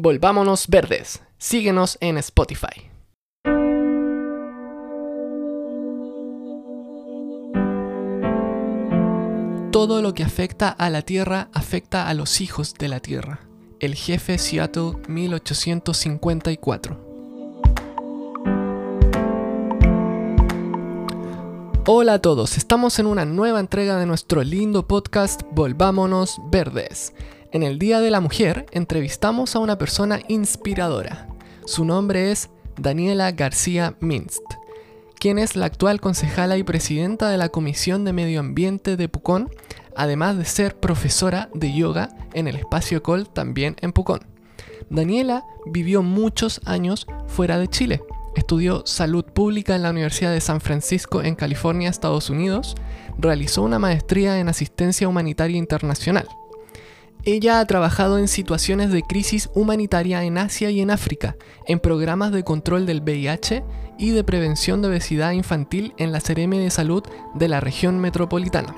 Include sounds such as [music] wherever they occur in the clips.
Volvámonos Verdes. Síguenos en Spotify. Todo lo que afecta a la Tierra afecta a los hijos de la Tierra. El jefe Seattle 1854. Hola a todos, estamos en una nueva entrega de nuestro lindo podcast Volvámonos Verdes. En el Día de la Mujer entrevistamos a una persona inspiradora. Su nombre es Daniela García Minst, quien es la actual concejala y presidenta de la Comisión de Medio Ambiente de Pucón, además de ser profesora de yoga en el espacio Col también en Pucón. Daniela vivió muchos años fuera de Chile. Estudió salud pública en la Universidad de San Francisco en California, Estados Unidos. Realizó una maestría en asistencia humanitaria internacional ella ha trabajado en situaciones de crisis humanitaria en Asia y en África, en programas de control del VIH y de prevención de obesidad infantil en la CRM de Salud de la región metropolitana.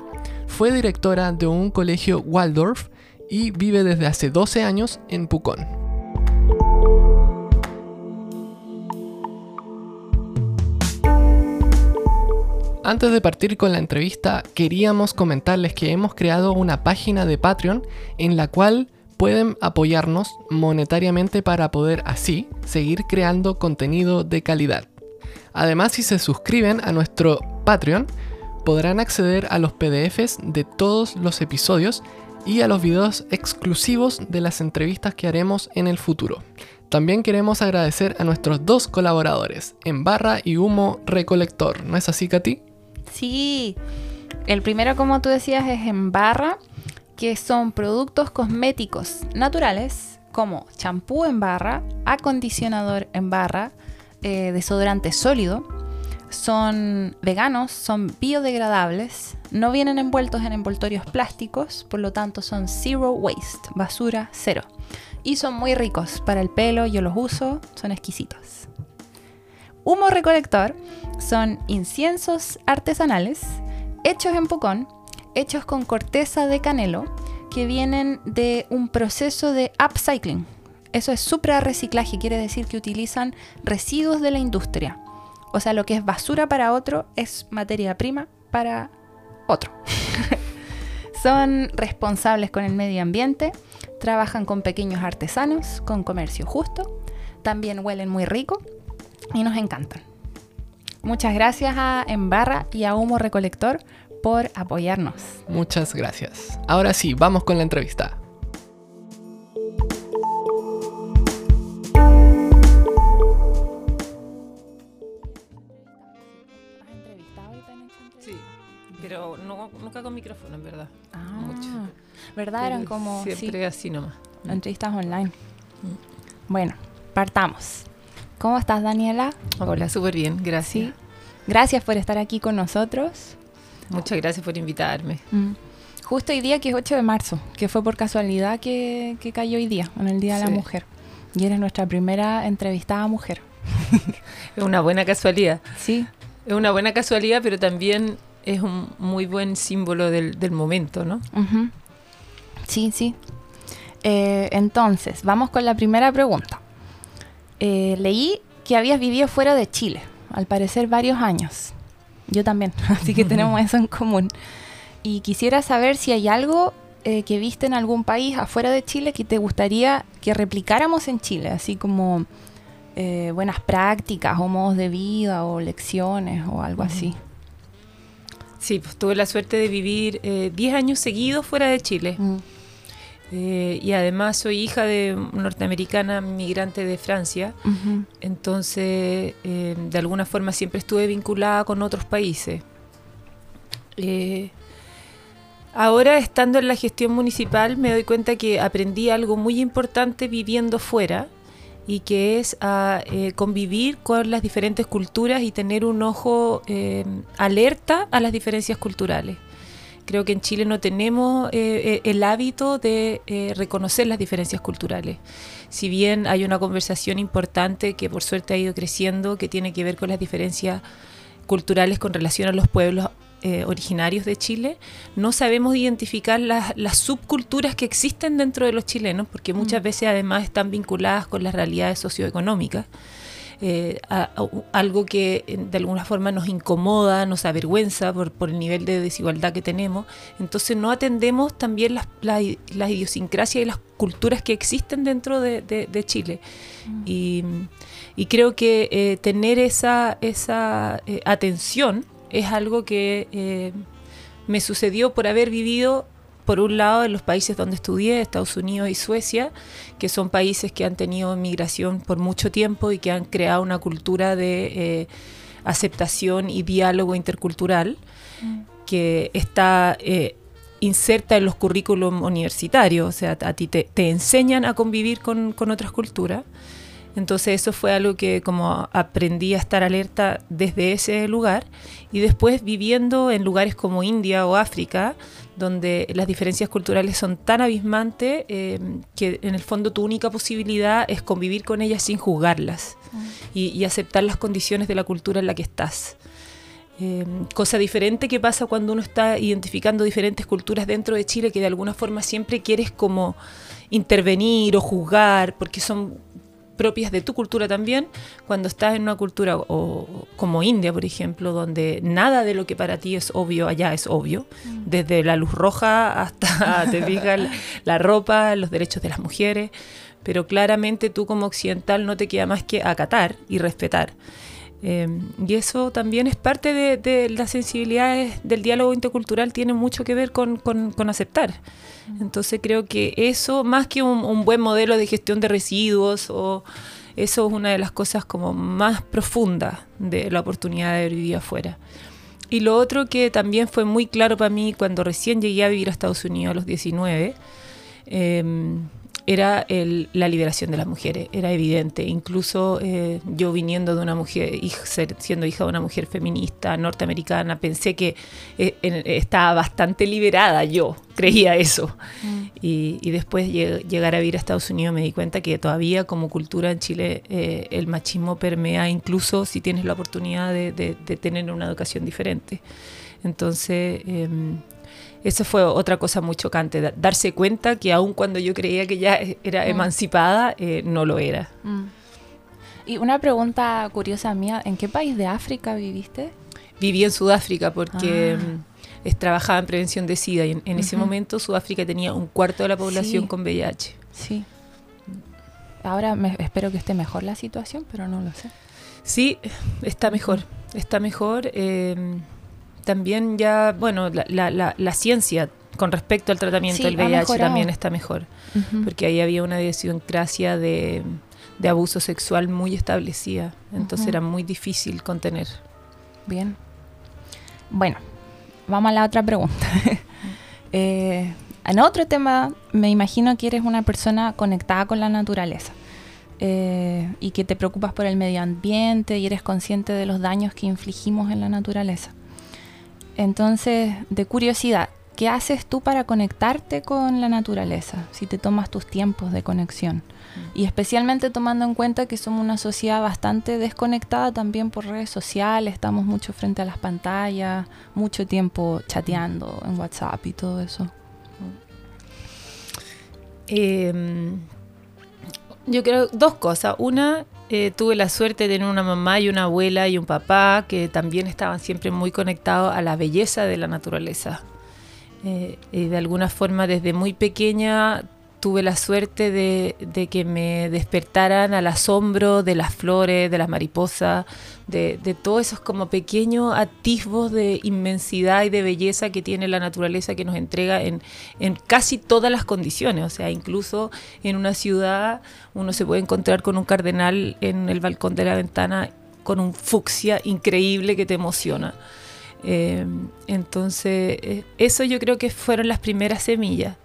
Fue directora de un colegio Waldorf y vive desde hace 12 años en Pucón. Antes de partir con la entrevista, queríamos comentarles que hemos creado una página de Patreon en la cual pueden apoyarnos monetariamente para poder así seguir creando contenido de calidad. Además, si se suscriben a nuestro Patreon, podrán acceder a los PDFs de todos los episodios y a los videos exclusivos de las entrevistas que haremos en el futuro. También queremos agradecer a nuestros dos colaboradores, En Barra y Humo Recolector. ¿No es así, Katy? Sí, el primero, como tú decías, es en barra, que son productos cosméticos naturales como champú en barra, acondicionador en barra, eh, desodorante sólido. Son veganos, son biodegradables, no vienen envueltos en envoltorios plásticos, por lo tanto son zero waste, basura cero. Y son muy ricos para el pelo, yo los uso, son exquisitos. Humo recolector son inciensos artesanales hechos en Pucón, hechos con corteza de canelo, que vienen de un proceso de upcycling. Eso es supra reciclaje, quiere decir que utilizan residuos de la industria. O sea, lo que es basura para otro es materia prima para otro. [laughs] Son responsables con el medio ambiente, trabajan con pequeños artesanos, con comercio justo, también huelen muy rico y nos encantan. Muchas gracias a Embarra y a Humo Recolector por apoyarnos. Muchas gracias. Ahora sí, vamos con la entrevista. Sí, pero nunca con micrófono, en verdad. Ah, Mucho. ¿Verdad? Eran como... Siempre así nomás. Entrevistas online. Mm. Bueno, partamos. ¿Cómo estás, Daniela? Hola, súper bien, gracias. Gracias por estar aquí con nosotros. Muchas gracias por invitarme. Mm. Justo hoy día, que es 8 de marzo, que fue por casualidad que, cayó hoy día, en el Día de la Mujer. Y eres nuestra primera entrevistada mujer. [laughs] es una buena casualidad. Sí. Es una buena casualidad, pero también es un muy buen símbolo del, momento, ¿no? Sí, sí. Eh, entonces, vamos con la primera pregunta. Eh, leí que habías vivido fuera de Chile, al parecer varios años. Yo también, [laughs] así que tenemos eso en común. Y quisiera saber si hay algo eh, que viste en algún país afuera de Chile que te gustaría que replicáramos en Chile, así como eh, buenas prácticas o modos de vida o lecciones o algo así. Sí, pues tuve la suerte de vivir 10 años seguidos fuera de Chile. Mm. Eh, y además soy hija de norteamericana migrante de Francia, entonces eh, de alguna forma siempre estuve vinculada con otros países. Eh, ahora estando en la gestión municipal me doy cuenta que aprendí algo muy importante viviendo fuera y que es a convivir con las diferentes culturas y tener un ojo alerta a las diferencias culturales. Creo que en Chile no tenemos eh, eh, el hábito de eh, reconocer las diferencias culturales. Si bien hay una conversación importante que por suerte ha ido creciendo, que tiene que ver con las diferencias culturales con relación a los pueblos eh, originarios de Chile, no sabemos identificar las, las, subculturas que existen dentro de los chilenos, porque muchas mm. veces además están vinculadas con las realidades socioeconómicas. Eh, algo que eh, de alguna forma nos incomoda, nos avergüenza por, por, el nivel de desigualdad que tenemos. Entonces no atendemos también las, las, idiosincrasias y las culturas que existen dentro de, de, Chile. Mm. Y, y, creo que eh, tener esa, esa atención es algo que me sucedió por haber vivido por un lado, en los países donde estudié, Estados Unidos y Suecia, que son países que han tenido migración por mucho tiempo y que han creado una cultura de eh, aceptación y diálogo intercultural mm. que está eh, inserta en los currículums universitarios, o sea, a ti te, enseñan a convivir con, con otras culturas. Entonces eso fue algo que como aprendí a estar alerta desde ese lugar y después viviendo en lugares como India o África, donde las diferencias culturales son tan abismantes eh, que en el fondo tu única posibilidad es convivir con ellas sin juzgarlas mm. y, aceptar las condiciones de la cultura en la que estás. Eh, cosa diferente que pasa cuando uno está identificando diferentes culturas dentro de Chile que de alguna forma siempre quieres como intervenir o juzgar porque son propias de tu cultura también, cuando estás en una cultura o, como India, por ejemplo, donde nada de lo que para ti es obvio allá es obvio, mm. desde la luz roja hasta, [laughs] te fijas, la ropa, los derechos de las mujeres, pero claramente tú como occidental no te queda más que acatar y respetar. Em, y eso también es parte de, las sensibilidades del diálogo intercultural, tiene mucho que ver con, aceptar. Entonces creo que eso, más que un, buen modelo de gestión de residuos, o eso es una de las cosas como más profundas de la oportunidad de vivir afuera. Y lo otro que también fue muy claro para mí cuando recién llegué a vivir a Estados Unidos a los 19, era la liberación de las mujeres, era evidente. Incluso eh, yo viniendo de una mujer, siendo hija de una mujer feminista norteamericana, pensé que eh, estaba bastante liberada, yo creía eso. Mm. Y, después llegar a vivir a Estados Unidos me di cuenta que todavía como cultura en Chile eh, el machismo permea incluso si tienes la oportunidad de, de tener una educación diferente. Entonces em, eso fue otra cosa muy chocante, darse cuenta que aun cuando yo creía que ya era mm. emancipada, eh, no lo era. Mm. Y una pregunta curiosa mía, ¿en qué país de África viviste? Viví en Sudáfrica porque ah. mm, trabajaba en prevención de SIDA y en, ese momento Sudáfrica tenía un cuarto de la población con VIH. Sí. Ahora me, espero que esté mejor la situación, pero no lo sé. Sí, está mejor, está mejor. Eh, también ya, bueno, la, la, ciencia con respecto al tratamiento del VIH también está mejor, porque ahí había una idiosincrasia de, de abuso sexual muy establecida, entonces era muy difícil contener. Bien. Bueno, vamos a la otra pregunta. [laughs] eh, en otro tema, me imagino que eres una persona conectada con la naturaleza. Eh, y que te preocupas por el medio ambiente y eres consciente de los daños que infligimos en la naturaleza. Entonces, de curiosidad, ¿qué haces tú para conectarte con la naturaleza? Si te tomas tus tiempos de conexión. Mm. Y especialmente tomando en cuenta que somos una sociedad bastante desconectada también por redes sociales, estamos mucho frente a las pantallas, mucho tiempo chateando en WhatsApp y todo eso. Em, yo creo dos cosas. Una, eh, tuve la suerte de tener una mamá y una abuela y un papá que también estaban siempre muy conectados a la belleza de la naturaleza. Eh, y de alguna forma desde muy pequeña tuve la suerte de, que me despertaran al asombro de las flores, de las mariposas, de, todos esos como pequeños atisbos de inmensidad y de belleza que tiene la naturaleza que nos entrega en, casi todas las condiciones. O sea, incluso en una ciudad uno se puede encontrar con un cardenal en el balcón de la ventana con un fucsia increíble que te emociona. Eh, entonces, eh, eso yo creo que fueron las primeras semillas.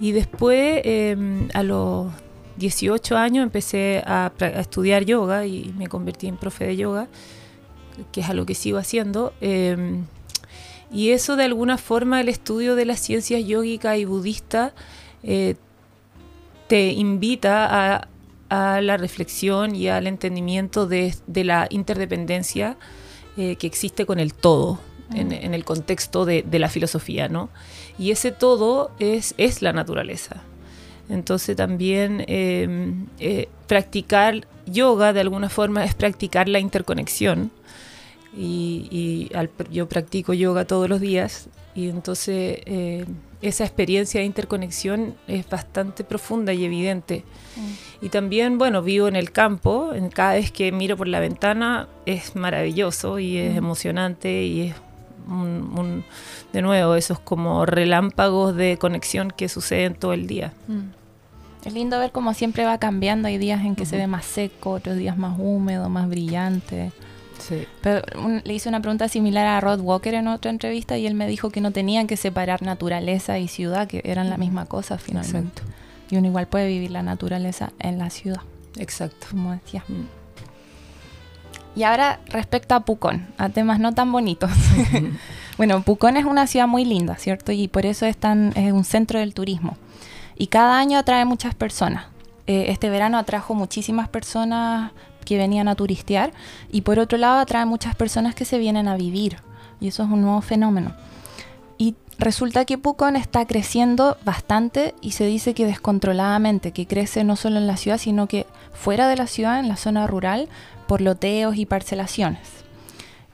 Y después, em, a los 18 años, empecé a, estudiar yoga y me convertí en profe de yoga, que es algo que sigo haciendo. Em, y eso, de alguna forma, el estudio de las ciencias yógicas y budistas eh, te invita a, la reflexión y al entendimiento de, la interdependencia eh, que existe con el todo en, en el contexto de, de, la filosofía, ¿no? Y ese todo es, es la naturaleza. Entonces también eh, eh, practicar yoga de alguna forma es practicar la interconexión. Y, y al, yo practico yoga todos los días y entonces eh, esa experiencia de interconexión es bastante profunda y evidente. Mm. Y también, bueno, vivo en el campo, en cada vez que miro por la ventana es maravilloso y es mm. emocionante y es un, un, de nuevo, esos como relámpagos de conexión que suceden todo el día. Mm. Es lindo ver cómo siempre va cambiando. Hay días en que uh -huh. se ve más seco, otros días más húmedo, más brillante. Sí. Pero un, le hice una pregunta similar a Rod Walker en otra entrevista y él me dijo que no tenían que separar naturaleza y ciudad, que eran la misma cosa finalmente. Exacto. Y uno igual puede vivir la naturaleza en la ciudad, Exacto. como decía. Mm. Y ahora respecto a Pucón, a temas no tan bonitos. [laughs] bueno, Pucón es una ciudad muy linda, ¿cierto? Y por eso es, tan, es un centro del turismo. Y cada año atrae muchas personas. Eh, este verano atrajo muchísimas personas que venían a turistear y por otro lado atrae muchas personas que se vienen a vivir. Y eso es un nuevo fenómeno. Resulta que Pucón está creciendo bastante y se dice que descontroladamente, que crece no solo en la ciudad, sino que fuera de la ciudad, en la zona rural, por loteos y parcelaciones.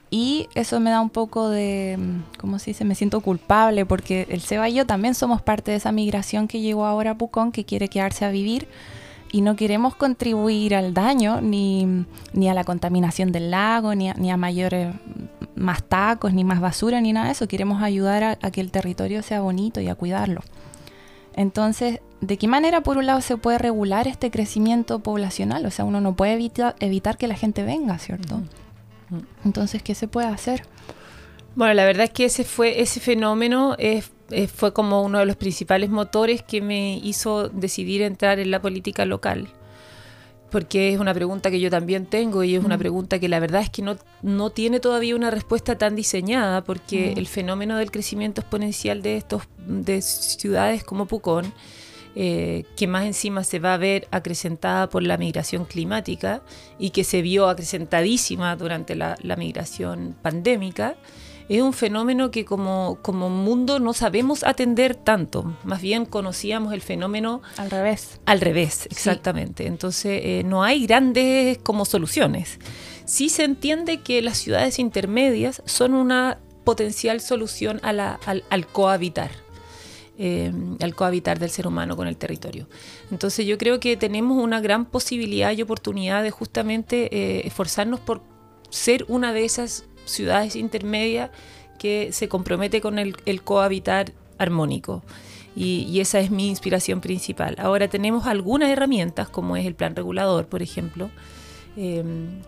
Y eso me da un poco de, ¿cómo se dice? Me siento culpable porque el Seba y yo también somos parte de esa migración que llegó ahora a Pucón, que quiere quedarse a vivir y no queremos contribuir al daño ni, ni a la contaminación del lago, ni a, ni a, mayores más tacos, ni más basura, ni nada de eso. Queremos ayudar a, a, que el territorio sea bonito y a cuidarlo. Entonces, ¿de qué manera por un lado se puede regular este crecimiento poblacional? O sea, uno no puede evita, evitar que la gente venga, ¿cierto? Uh -huh. Entonces, ¿qué se puede hacer? Bueno, la verdad es que ese fue ese fenómeno es fue como uno de los principales motores que me hizo decidir entrar en la política local. Porque es una pregunta que yo también tengo y es mm. una pregunta que la verdad es que no, no tiene todavía una respuesta tan diseñada porque mm. el fenómeno del crecimiento exponencial de estos de ciudades como Pucón, eh, que más encima se va a ver acrecentada por la migración climática y que se vio acrecentadísima durante la, la migración pandémica, es un fenómeno que como, como mundo no sabemos atender tanto. Más bien conocíamos el fenómeno al revés. Al revés, exactamente. Sí. Entonces eh, no hay grandes como soluciones. Sí se entiende que las ciudades intermedias son una potencial solución a la, al, al, cohabitar. Eh, al cohabitar del ser humano con el territorio. Entonces yo creo que tenemos una gran posibilidad y oportunidad de justamente eh, esforzarnos por ser una de esas ciudades intermedias que se compromete con el, cohabitar armónico. Y, esa es mi inspiración principal. Ahora tenemos algunas herramientas, como es el plan regulador, por ejemplo, eh,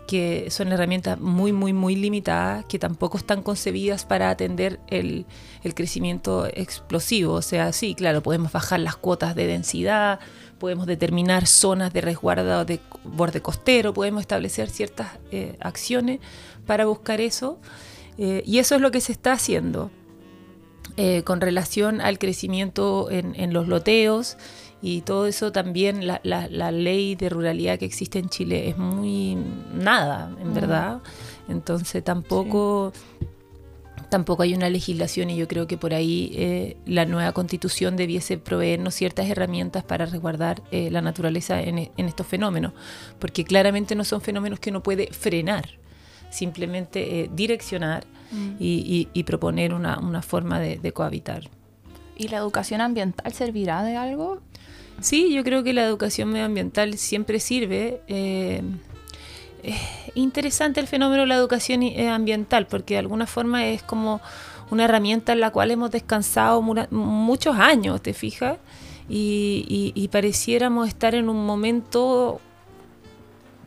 que son herramientas muy, muy, muy limitadas, que tampoco están concebidas para atender el, el crecimiento explosivo. O sea, sí, claro, podemos bajar las cuotas de densidad, podemos determinar zonas de resguardo de borde costero, podemos establecer ciertas eh, acciones para buscar eso. Eh, y eso es lo que se está haciendo eh, con relación al crecimiento en, en, los loteos y todo eso también, la, la, la, ley de ruralidad que existe en Chile es muy nada, en mm. verdad. Entonces tampoco... Sí tampoco hay una legislación y yo creo que por ahí eh, la nueva constitución debiese proveernos ciertas herramientas para resguardar eh, la naturaleza en, en, estos fenómenos, porque claramente no son fenómenos que uno puede frenar, simplemente eh, direccionar mm. y, y, y, proponer una, una forma de, de, cohabitar. ¿Y la educación ambiental servirá de algo? Sí, yo creo que la educación medioambiental siempre sirve es interesante el fenómeno de la educación eh, ambiental, porque de alguna forma es como una herramienta en la cual hemos descansado muchos años, ¿te fijas? Y, y, y pareciéramos estar en un momento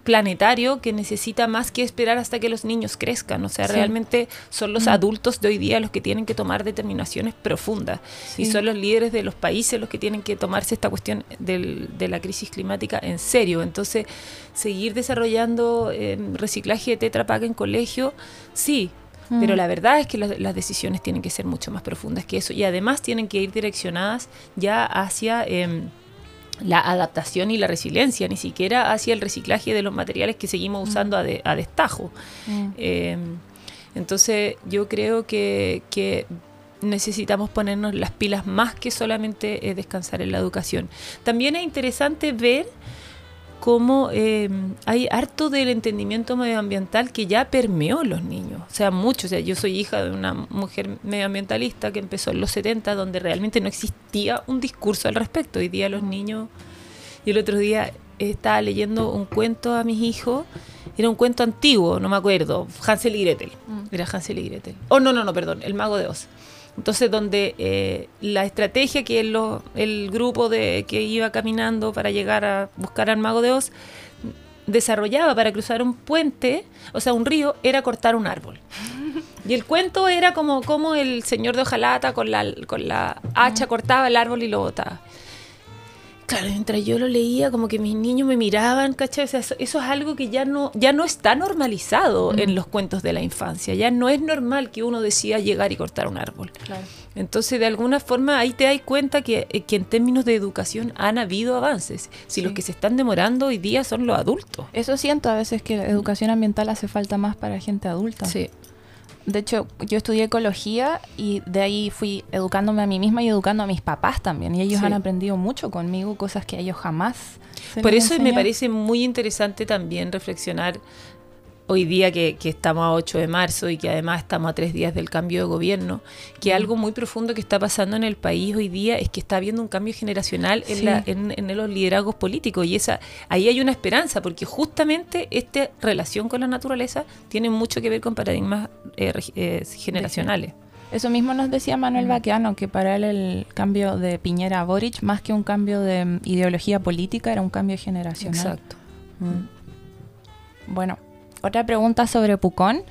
planetario que necesita más que esperar hasta que los niños crezcan. O sea, sí. realmente son los adultos de hoy día los que tienen que tomar determinaciones profundas sí. y son los líderes de los países los que tienen que tomarse esta cuestión del, de la crisis climática en serio. Entonces, seguir desarrollando eh, reciclaje de Tetra Pak en colegio, sí, Mm. Pero la verdad es que las, las, decisiones tienen que ser mucho más profundas que eso y además tienen que ir direccionadas ya hacia eh, la adaptación y la resiliencia, ni siquiera hacia el reciclaje de los materiales que seguimos usando mm. a, de, a, destajo. Mm. Eh, Entonces yo creo que, que necesitamos ponernos las pilas más que solamente eh, descansar en la educación. También es interesante ver cómo eh, hay harto del entendimiento medioambiental que ya permeó los niños. O sea, mucho. O sea, yo soy hija de una mujer medioambientalista que empezó en los 70, donde realmente no existía un discurso al respecto. Hoy día los niños... Y el otro día estaba leyendo un cuento a mis hijos. Era un cuento antiguo, no me acuerdo. Hansel y Gretel. Mm. Era Hansel y Gretel. Oh, no, no, no, perdón. El mago de Oz. Entonces, donde eh, la estrategia que el grupo de, que iba caminando para llegar a buscar al mago de Oz desarrollaba para cruzar un puente, o sea, un río, era cortar un árbol. Y el cuento era como, como el señor de hojalata con la, con la hacha cortaba el árbol y lo botaba. Claro, mientras yo lo leía, como que mis niños me miraban, ¿cachai? O sea, eso, eso es algo que ya no, ya no está normalizado en los cuentos de la infancia. Ya no es normal que uno decida llegar y cortar un árbol. Claro. Entonces, de alguna forma, ahí te das cuenta que, eh, que en términos de educación han habido avances. Si Sí. los que se están demorando hoy día son los adultos. Eso siento a veces que la educación ambiental hace falta más para gente adulta. Sí. De hecho, yo estudié ecología y de ahí fui educándome a mí misma y educando a mis papás también. Y ellos Sí. han aprendido mucho conmigo, cosas que ellos jamás. se Por eso me parece muy interesante también reflexionar hoy día que, que estamos a 8 de marzo y que además estamos a tres días del cambio de gobierno, que algo muy profundo que está pasando en el país hoy día es que está habiendo un cambio generacional en, Sí. la- en- en los liderazgos políticos y esa ahí hay una esperanza porque justamente esta relación con la naturaleza tiene mucho que ver con paradigmas eh, eh, generacionales. Eso mismo nos decía Manuel Baqueano, que para él el cambio de Piñera a Boric, más que un cambio de mm, ideología política, era un cambio generacional. Exacto. Bueno, otra pregunta sobre Pucón.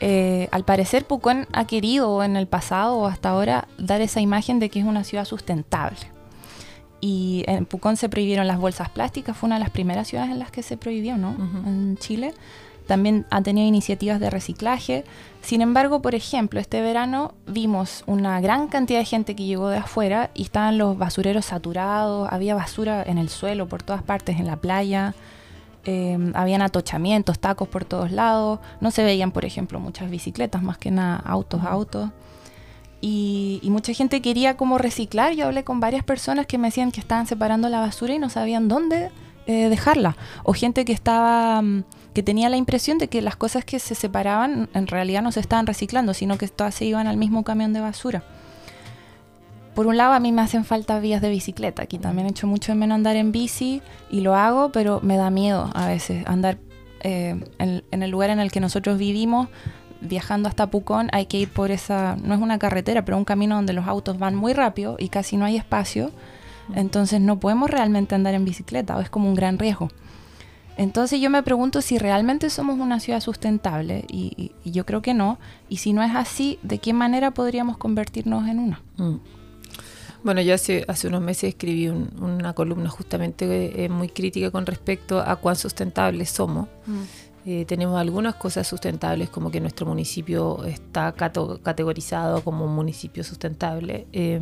Eh, al parecer Pucón ha querido en el pasado o hasta ahora dar esa imagen de que es una ciudad sustentable. Y en Pucón se prohibieron las bolsas plásticas, fue una de las primeras ciudades en las que se prohibió, ¿no? En Chile. También ha tenido iniciativas de reciclaje. Sin embargo, por ejemplo, este verano vimos una gran cantidad de gente que llegó de afuera y estaban los basureros saturados, había basura en el suelo por todas partes, en la playa. Eh, habían atochamientos, tacos por todos lados. No se veían, por ejemplo, muchas bicicletas, más que nada autos, autos. Y, y mucha gente quería como reciclar. Yo hablé con varias personas que me decían que estaban separando la basura y no sabían dónde eh, dejarla. O gente que estaba mm, que tenía la impresión de que las cosas que se separaban en realidad no se estaban reciclando, sino que todas se iban al mismo camión de basura. Por un lado, a mí me hacen falta vías de bicicleta. Aquí también he hecho mucho de menos andar en bici y lo hago, pero me da miedo a veces andar eh, en, en el lugar en el que nosotros vivimos. Viajando hasta Pucón hay que ir por esa, no es una carretera, pero un camino donde los autos van muy rápido y casi no hay espacio. Entonces no podemos realmente andar en bicicleta o es como un gran riesgo. Entonces yo me pregunto si realmente somos una ciudad sustentable y, y- y yo creo que no. Y si no es así, ¿de qué manera podríamos convertirnos en una? Mm. Bueno, yo hace, hace unos meses escribí un- una columna justamente eh, muy crítica con respecto a cuán sustentables somos. Eh, tenemos algunas cosas sustentables, como que nuestro municipio está categorizado como un municipio sustentable. Eh,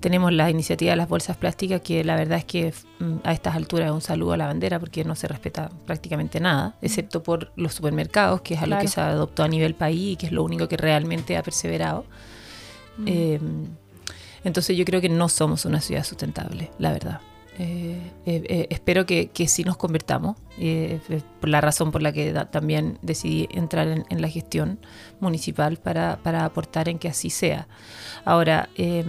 tenemos la iniciativa de las bolsas plásticas, que la verdad es que mm, a estas alturas es un saludo a la bandera, porque no se respeta prácticamente nada, excepto por los supermercados, que es algo que Claro. se adoptó a nivel país y que es lo único que realmente ha perseverado. Eh, entonces yo creo que no somos una ciudad sustentable, la verdad. Eh, eh, eh, espero que, que sí nos convertamos, eh, eh, por la razón por la que da- también decidí entrar en, en la gestión municipal para, para aportar en que así sea. Ahora, eh,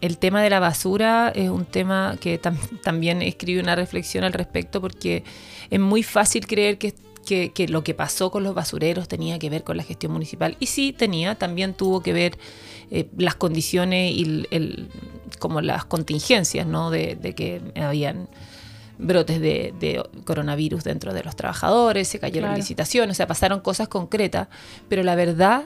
el tema de la basura es un tema que tam- también escribí una reflexión al respecto porque es muy fácil creer que, que, que lo que pasó con los basureros tenía que ver con la gestión municipal. Y sí tenía, también tuvo que ver eh, las condiciones y el, el- como las contingencias, ¿no? De, de que habían brotes de, de coronavirus dentro de los trabajadores, se Claro. licitación, o sea, pasaron cosas concretas, pero la verdad,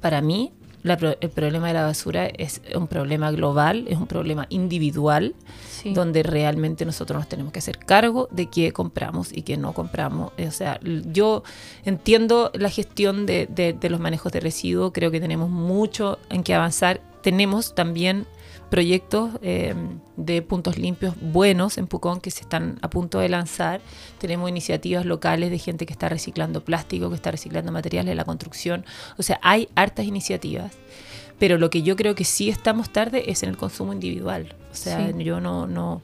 para mí, la pro- el problema de la basura es un problema global, es un problema individual, Sí. donde realmente nosotros nos tenemos que hacer cargo de qué compramos y qué no compramos. O sea, yo entiendo la gestión de, de- de los manejos de residuos, creo que tenemos mucho en que avanzar. Tenemos también proyectos eh, de puntos limpios buenos en Pucón que se están a punto de lanzar. Tenemos iniciativas locales de gente que está reciclando plástico, que está reciclando materiales de la construcción. O sea, hay hartas iniciativas. Pero lo que yo creo que sí estamos tarde es en el consumo individual. O sea, Sí. yo no, no,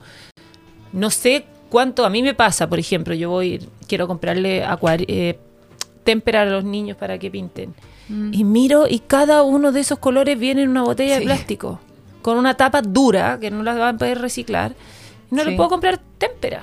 no sé cuánto a mí me pasa, por ejemplo, yo voy, quiero comprarle eh, témpera a los niños para que pinten. Mm. Y miro y cada uno de esos colores viene en una botella de plástico, con una tapa dura que no la van a poder reciclar. No Sí. le puedo comprar témpera.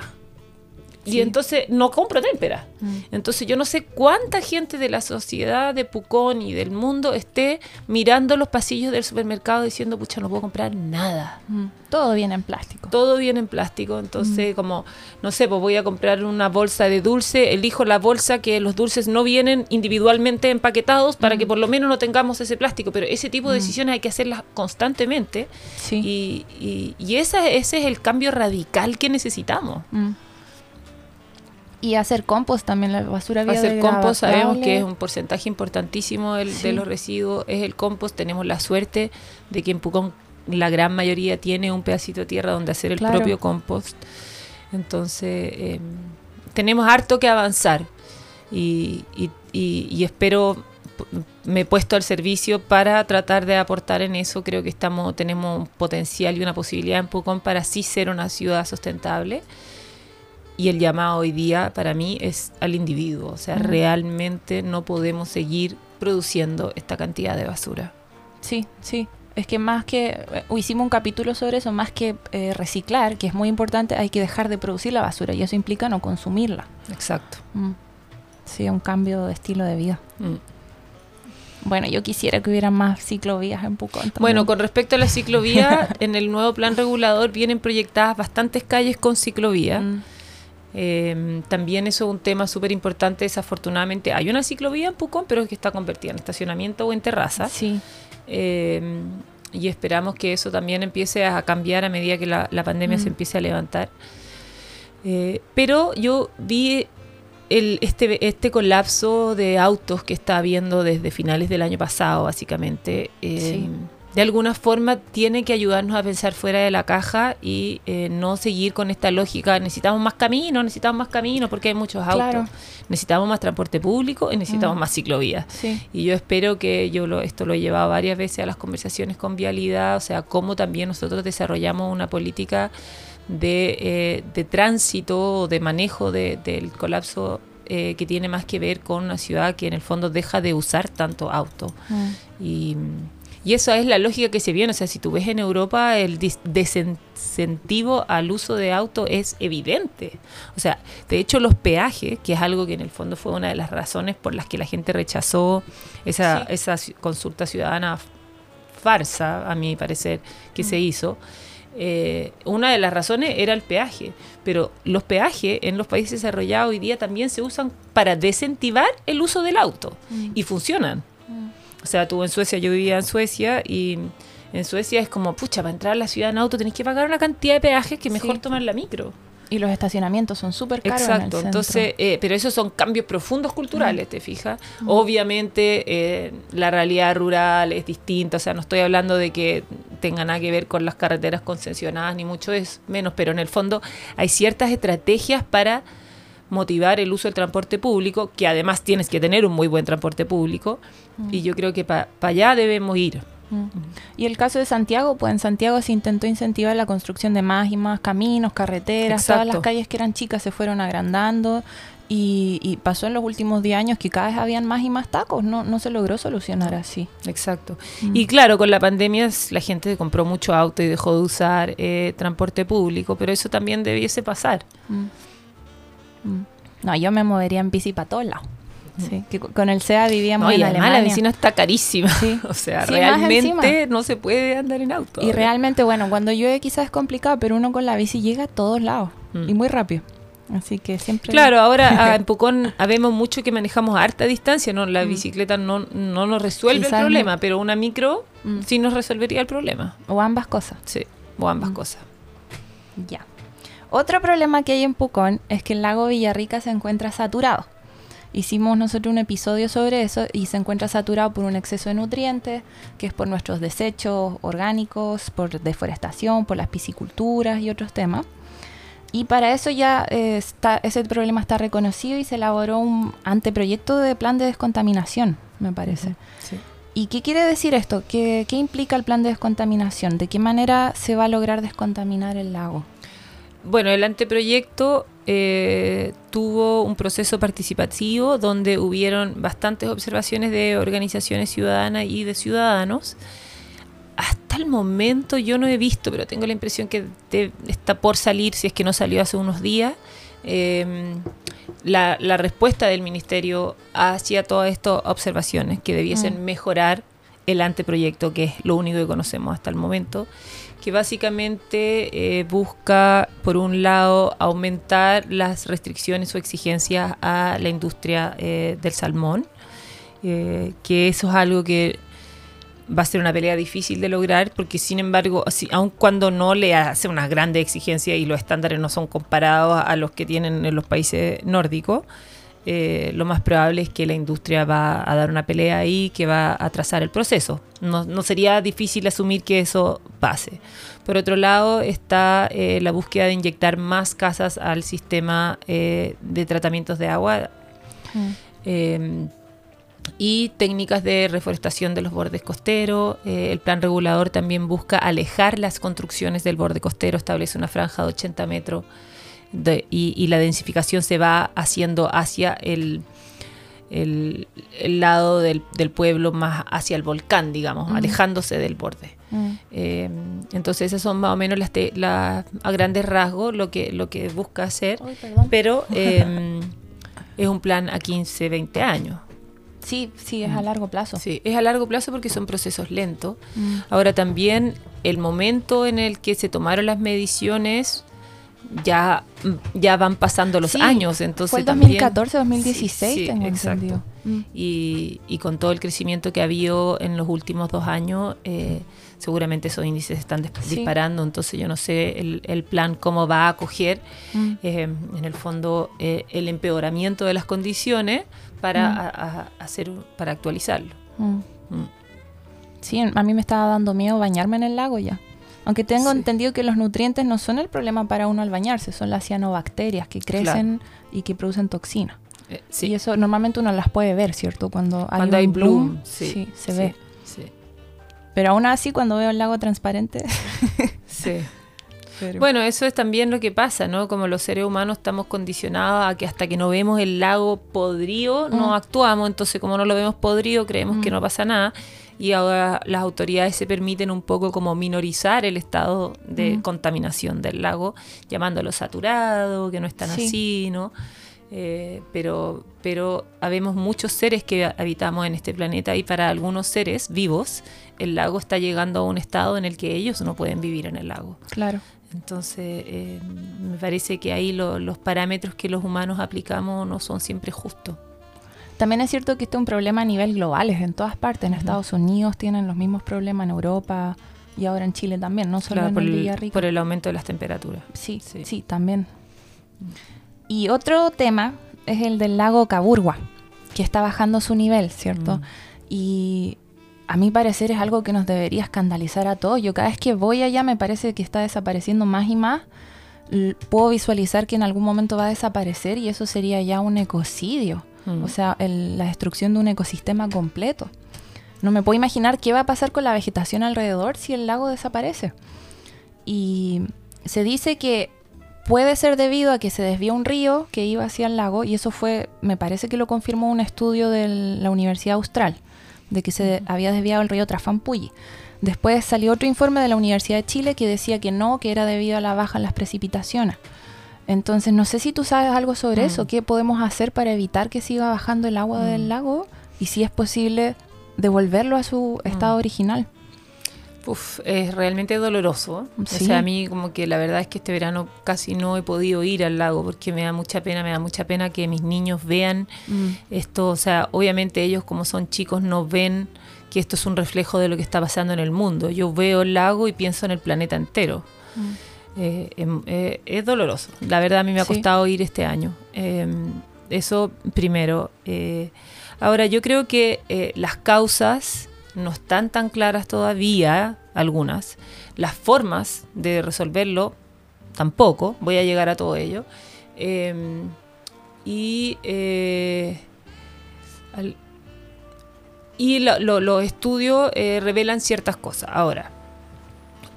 Y entonces no compro témpera. Mm. Entonces yo no sé cuánta gente de la sociedad de Pucón y del mundo esté mirando los pasillos del supermercado diciendo, pucha, no puedo comprar nada. Mm. Todo viene en plástico. Todo viene en plástico, entonces como, no sé, pues voy a comprar una bolsa de dulce, elijo la bolsa que los dulces no vienen individualmente empaquetados para que por lo menos no tengamos ese plástico, pero ese tipo de decisiones hay que hacerlas constantemente Sí. y, y- y esa, ese es el cambio radical que necesitamos. Y hacer compost también, la basura Hacer compost sabemos que es un porcentaje importantísimo del- Sí. de los residuos, es el compost. Tenemos la suerte de que en Pucón la gran mayoría tiene un pedacito de tierra donde hacer el Claro. propio compost. Entonces, eh, tenemos harto que avanzar y, y- y- y espero, me he puesto al servicio para tratar de aportar en eso. Creo que estamos tenemos un potencial y una posibilidad en Pucón para sí ser una ciudad sustentable. Y el llamado hoy día para mí es al individuo. O sea, realmente no podemos seguir produciendo esta cantidad de basura. Sí, sí. Es que más que, eh, hicimos un capítulo sobre eso, más que eh, reciclar, que es muy importante, hay que dejar de producir la basura y eso implica no consumirla. Exacto. Mm. Sí, un cambio de estilo de vida. Mm. Bueno, yo quisiera que hubiera más ciclovías en Pucón. también. Bueno, con respecto a la ciclovía, en el nuevo plan regulador vienen proyectadas bastantes calles con ciclovía. [laughs] Mm. Eh, también eso es un tema súper importante. Desafortunadamente hay una ciclovía en Pucón, pero es que está convertida en estacionamiento o en terraza. Sí, Eh, y esperamos que eso también empiece a cambiar a medida que la, la pandemia Mm. se empiece a levantar. Eh, pero yo vi el, este, este colapso de autos que está habiendo desde finales del año pasado, básicamente. Sí. De alguna forma tiene que ayudarnos a pensar fuera de la caja y eh, no seguir con esta lógica. Necesitamos más caminos, necesitamos más caminos porque hay muchos autos. Claro. Necesitamos más transporte público y necesitamos Mm. más ciclovías. sí. Y yo espero que yo lo, esto lo he llevado varias veces a las conversaciones con Vialidad, o sea, cómo también nosotros desarrollamos una política de, eh, de tránsito o de manejo de- del colapso eh, que tiene más que ver con una ciudad que en el fondo deja de usar tanto auto. Mm. Y, y esa es la lógica que se viene. O sea, si tú ves en Europa, el desincentivo al uso de auto es evidente. O sea, de hecho, los peajes, que es algo que en el fondo fue una de las razones por las que la gente rechazó esa, Sí. esa consulta ciudadana farsa, a mi parecer, que se hizo. eh, una de las razones era el peaje, pero los peajes en los países desarrollados hoy día también se usan para desincentivar el uso del auto Mm. y funcionan. Mm. O sea, tú en Suecia, yo vivía en Suecia y en Suecia es como, pucha, para entrar a la ciudad en auto tenés que pagar una cantidad de peajes que mejor Sí. tomar la micro. Y los estacionamientos son súper caros. en el Exacto, entonces, eh, pero esos son cambios profundos culturales, ¿te fijas? Obviamente eh, la realidad rural es distinta, o sea, no estoy hablando de que tenga nada que ver con las carreteras concesionadas, ni mucho es menos, pero en el fondo hay ciertas estrategias para motivar el uso del transporte público, que además tienes que tener un muy buen transporte público, y yo creo que para allá debemos ir. Mm. Y el caso de Santiago, pues en Santiago se intentó incentivar la construcción de más y más caminos, carreteras, todas las calles que eran chicas se fueron agrandando y, y pasó en los últimos 10 años que cada vez habían más y más tacos, no, no se logró solucionar así. Exacto. Mm. Y claro, con la pandemia la gente compró mucho auto y dejó de usar eh, transporte público, pero eso también debiese pasar. Mm. Mm. No, yo me movería en bici para todos lados. Sí, que co- con el SEA vivíamos No, y en además la Alemania. benzina está carísima. Sí. [laughs] O sea, Sí, realmente no se puede andar en auto. Y ahora. realmente, bueno, cuando llueve quizás es complicado, pero uno con la bici llega a todos lados Mm. y muy rápido. Así que siempre... Claro, ahora ah, [laughs] en Pucón habemos mucho que manejamos a harta distancia, ¿no? La Mm. bicicleta no, no nos resuelve Quizás el no. problema, pero una micro Mm. sí nos resolvería el problema. O ambas cosas. Sí, o ambas cosas. Ya. Otro problema que hay en Pucón es que el lago Villarrica se encuentra saturado. Hicimos nosotros un episodio sobre eso y se encuentra saturado por un exceso de nutrientes, que es por nuestros desechos orgánicos, por deforestación, por las pisciculturas y otros temas. Y para eso ya eh, está, ese problema está reconocido y se elaboró un anteproyecto de plan de descontaminación, me parece. Sí. ¿Y qué quiere decir esto? ¿Qué, ¿Qué implica el plan de descontaminación? ¿De qué manera se va a lograr descontaminar el lago? Bueno, el anteproyecto eh, tuvo un proceso participativo donde hubieron bastantes observaciones de organizaciones ciudadanas y de ciudadanos. Hasta el momento yo no he visto, pero tengo la impresión que de- está por salir, si es que no salió hace unos días, eh, la, la respuesta del ministerio hacia todas estas observaciones que debiesen Mm. mejorar el anteproyecto, que es lo único que conocemos hasta el momento, que básicamente eh, busca, por un lado, aumentar las restricciones o exigencias a la industria eh, del salmón, eh, que eso es algo que va a ser una pelea difícil de lograr, porque sin embargo, si, aun cuando no le hace una grande exigencia y los estándares no son comparados a los que tienen en los países nórdicos, eh, lo más probable es que la industria va a dar una pelea ahí que va a atrasar el proceso. No, no sería difícil asumir que eso pase. Por otro lado, está eh, la búsqueda de inyectar más casas al sistema eh, de tratamientos de agua eh, y técnicas de reforestación de los bordes costeros. Eh, el plan regulador también busca alejar las construcciones del borde costero, establece una franja de 80 metros de- y, y la densificación se va haciendo hacia el, el, el lado del, del pueblo más hacia el volcán, digamos, Mm. alejándose del borde. Mm. Eh, entonces esas son más o menos las, te- a grandes rasgos lo que, lo que busca hacer, pero [laughs] eh, es un plan a 15, 20 años. Sí, sí, es a largo plazo. Sí, es a largo plazo porque son procesos lentos. Mm. Ahora también el momento en el que se tomaron las mediciones ya, ya van pasando los Sí, años. Entonces Fue el también- 2014, 2016, Sí, tengo exacto. entendido. Mm. Y, y con todo el crecimiento que ha habido en los últimos dos años, eh, seguramente esos índices están Sí. disparando. Entonces yo no sé el, el plan cómo va a acoger Mm. eh, en el fondo eh, el empeoramiento de las condiciones para Mm. a- a- hacer para actualizarlo. Sí, a mí me estaba dando miedo bañarme en el lago ya. Aunque tengo Sí. entendido que los nutrientes no son el problema para uno al bañarse, son las cianobacterias que crecen y que producen toxinas. Eh, sí. Y eso normalmente uno las puede ver, ¿cierto? Cuando hay, Cuando un hay bloom, sí, se ve. Sí, Pero aún así, cuando veo el lago transparente... [laughs] sí. Bueno, eso es también lo que pasa, ¿no? Como los seres humanos estamos condicionados a que hasta que no vemos el lago podrido no Mm. actuamos, entonces como no lo vemos podrido creemos que Mm. no pasa nada y ahora las autoridades se permiten un poco como minorizar el estado de Mm. contaminación del lago, llamándolo saturado, que no es tan Sí. así, ¿no? Eh, pero, pero habemos muchos seres que habitamos en este planeta y para algunos seres vivos el lago está llegando a un estado en el que ellos no pueden vivir en el lago. Claro. Entonces, eh, me parece que ahí lo- los parámetros que los humanos aplicamos no son siempre justos. También es cierto que este es un problema a nivel global, es en todas partes. En. Estados Unidos tienen los mismos problemas, en Europa y ahora en Chile también, no solo Claro, en por, el por el aumento de las temperaturas. Sí, sí, Sí. también. Y otro tema es el del lago Caburgua, que está bajando su nivel, ¿cierto? Mm. Y a mi parecer es algo que nos debería escandalizar a todos. Yo cada vez que voy allá me parece que está desapareciendo más y más. L- Puedo visualizar que en algún momento va a desaparecer y eso sería ya un ecocidio. Mm. O sea, el- la destrucción de un ecosistema completo. No me puedo imaginar qué va a pasar con la vegetación alrededor si el lago desaparece. Y se dice que puede ser debido a que se desvió un río que iba hacia el lago y eso fue, me parece que lo confirmó un estudio de la Universidad Austral, de que se había desviado el río Trafampuyi. Después salió otro informe de la Universidad de Chile que decía que no, que era debido a la baja en las precipitaciones. Entonces, no sé si tú sabes algo sobre Mm. eso, qué podemos hacer para evitar que siga bajando el agua Mm. del lago y si es posible devolverlo a su estado Mm. original. Uf, es realmente doloroso. Sí. O sea, a mí como que la verdad es que este verano casi no he podido ir al lago porque me da mucha pena, me da mucha pena que mis niños vean esto. O sea, obviamente ellos como son chicos no ven que esto es un reflejo de lo que está pasando en el mundo. Yo veo el lago y pienso en el planeta entero. Eh, em, eh, es doloroso. La verdad a mí me ha Sí. costado ir este año. Eh, eso primero. Eh, ahora, yo creo que las causas no están tan claras todavía, algunas. Las formas de resolverlo tampoco. Voy a llegar a todo ello. Em, y y los estudios revelan ciertas cosas. Ahora,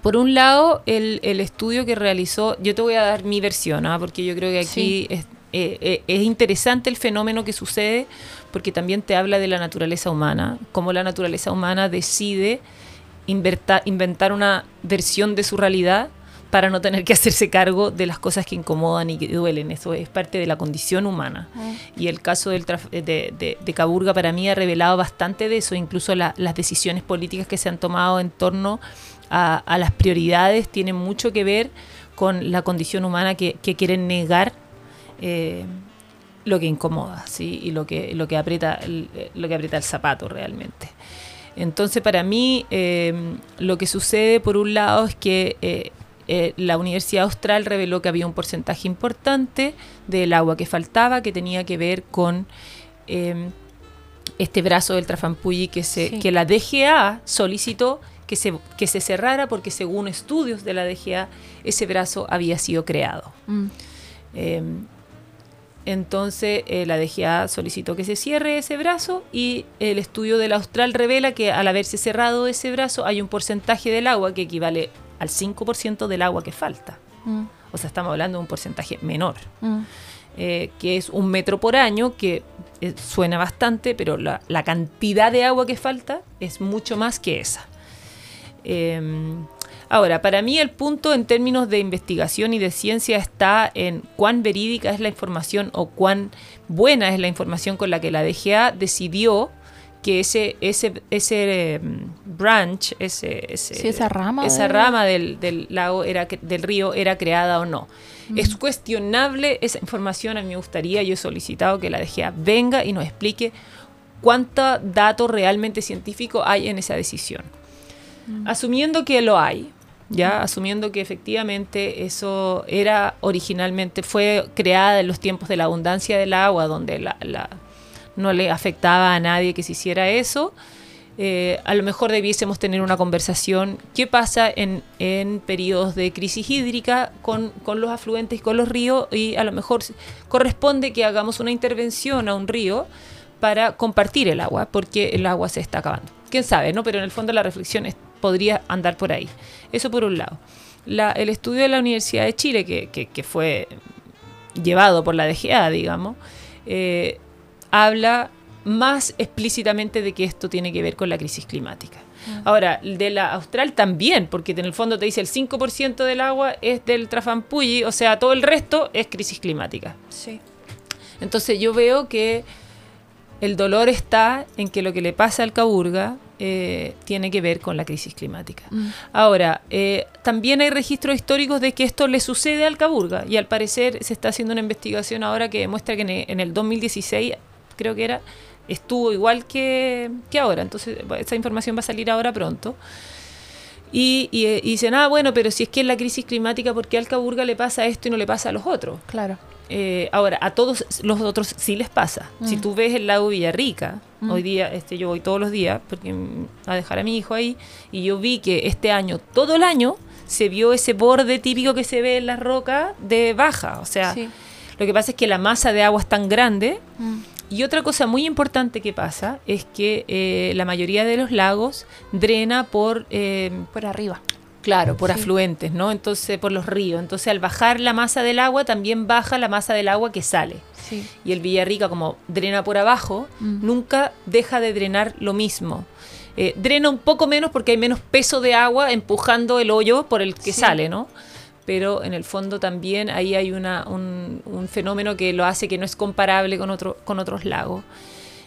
por un lado, el, estudio que realizó, yo te voy a dar mi versión, ¿ah? porque yo creo que aquí es, eh, eh, es, interesante el fenómeno que sucede, porque también te habla de la naturaleza humana, cómo la naturaleza humana decide inventar una versión de su realidad para no tener que hacerse cargo de las cosas que incomodan y que duelen. Eso es parte de la condición humana. Ah. Y el caso del de, de, de, Caburga para mí ha revelado bastante de eso, incluso las decisiones políticas que se han tomado en torno a, las prioridades tienen mucho que ver con la condición humana que, quieren negar eh, lo que incomoda ¿sí? y lo que, lo, que aprieta el, lo que aprieta el zapato realmente. Entonces, para mí, eh, lo que sucede, por un lado, es que eh, la Universidad Austral reveló que había un porcentaje importante del agua que faltaba, que tenía que ver con este brazo del Trafampuyi que, se, que la DGA solicitó que se, que se cerrara porque según estudios de la DGA ese brazo había sido creado. Mm. Em, entonces eh, la DGA solicitó que se cierre ese brazo y el estudio del Austral revela que al haberse cerrado ese brazo hay un porcentaje del agua que equivale al 5% del agua que falta. Mm. O sea, estamos hablando de un porcentaje menor, mm. eh, que es un metro por año, que eh, suena bastante, pero la, la, cantidad de agua que falta es mucho más que esa. Em, ahora, para mí el punto en términos de investigación y de ciencia está en cuán verídica es la información o cuán buena es la información con la que la DGA decidió que ese, ese, ese em, branch, ese, esa rama, esa rama del, lago, era, del río, era creada o no. Es cuestionable esa información, a mí me gustaría, yo he solicitado que la DGA venga y nos explique cuánto dato realmente científico hay en esa decisión. Mm. Asumiendo que lo hay, ya asumiendo que efectivamente eso era originalmente, fue creada en los tiempos de la abundancia del agua, donde la, no le afectaba a nadie que se hiciera eso, eh, a lo mejor debiésemos tener una conversación qué pasa en, en periodos de crisis hídrica con, con, los afluentes y con los ríos y a lo mejor corresponde que hagamos una intervención a un río para compartir el agua porque el agua se está acabando. Quién sabe, ¿no? Pero en el fondo la reflexión es podría andar por ahí. Eso por un lado. el estudio de la Universidad de Chile, que, fue llevado por la DGA, digamos, eh, habla más explícitamente de que esto tiene que ver con la crisis climática. Ah. Ahora, de la austral también, porque en el fondo te dice el 5% del agua es del Trafampuyi, o sea, todo el resto es crisis climática. Sí. Entonces yo veo que el dolor está en que lo que le pasa al Caburga eh, tiene que ver con la crisis climática. Mm. Ahora, eh, también hay registros históricos de que esto le sucede al Caburga y al parecer se está haciendo una investigación ahora que demuestra que en el, 2016, creo que era, estuvo igual que, ahora. Entonces, esa información va a salir ahora pronto. Y, y, dicen, ah, bueno, pero si es que es la crisis climática, ¿por qué al Caburga le pasa esto y no le pasa a los otros? Claro. Eh, ahora, a todos los otros sí les pasa. Si mm. tú ves el lago Villarrica, mm. hoy día este, yo voy todos los días porque a dejar a mi hijo ahí, y yo vi que este año, todo el año, se vio ese borde típico que se ve en las rocas de baja. O sea, lo que pasa es que la masa de agua es tan grande. Mm. Y otra cosa muy importante que pasa es que eh, la mayoría de los lagos drena por... Eh, por arriba. Claro, por afluentes, ¿no? Entonces, por los ríos. Entonces, al bajar la masa del agua, también baja la masa del agua que sale. Y el Villarrica, como drena por abajo, mm. nunca deja de drenar lo mismo. Eh, drena un poco menos porque hay menos peso de agua empujando el hoyo por el que sale, ¿no? Pero en el fondo también ahí hay una, un, fenómeno que lo hace que no es comparable con, otro, con otros lagos.